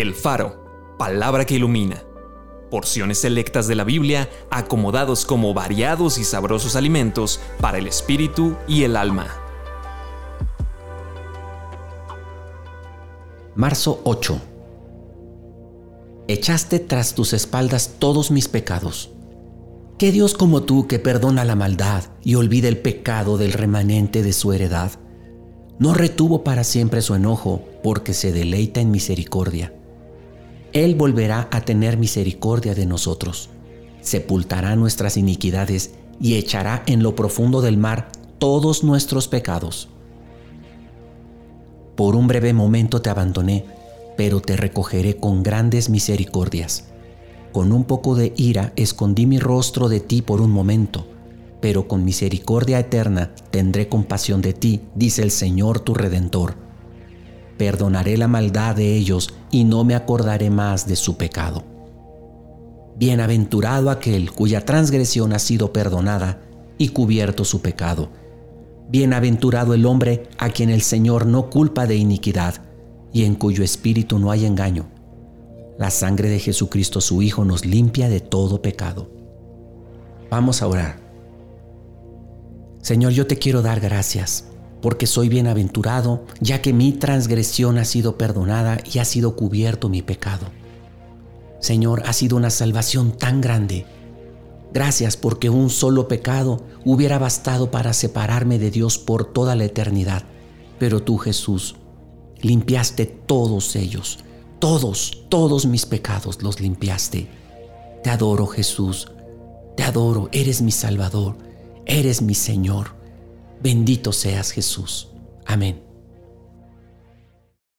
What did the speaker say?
El Faro, palabra que ilumina. Porciones selectas de la Biblia acomodados como variados y sabrosos alimentos para el espíritu y el alma. Marzo 8. Echaste tras tus espaldas todos mis pecados. ¿Qué Dios como tú que perdona la maldad y olvida el pecado del remanente de su heredad? No retuvo para siempre su enojo porque se deleita en misericordia. Él volverá a tener misericordia de nosotros, sepultará nuestras iniquidades y echará en lo profundo del mar todos nuestros pecados. Por un breve momento te abandoné, pero te recogeré con grandes misericordias. Con un poco de ira escondí mi rostro de ti por un momento, pero con misericordia eterna tendré compasión de ti, dice el Señor tu Redentor perdonaré la maldad de ellos y no me acordaré más de su pecado. Bienaventurado aquel cuya transgresión ha sido perdonada y cubierto su pecado. Bienaventurado el hombre a quien el Señor no culpa de iniquidad y en cuyo espíritu no hay engaño. La sangre de Jesucristo su Hijo nos limpia de todo pecado. Vamos a orar. Señor, yo te quiero dar gracias porque soy bienaventurado, ya que mi transgresión ha sido perdonada y ha sido cubierto mi pecado. Señor, ha sido una salvación tan grande. Gracias porque un solo pecado hubiera bastado para separarme de Dios por toda la eternidad. Pero tú, Jesús, limpiaste todos ellos, todos, todos mis pecados los limpiaste. Te adoro, Jesús, te adoro, eres mi Salvador, eres mi Señor. Bendito seas Jesús. Amén.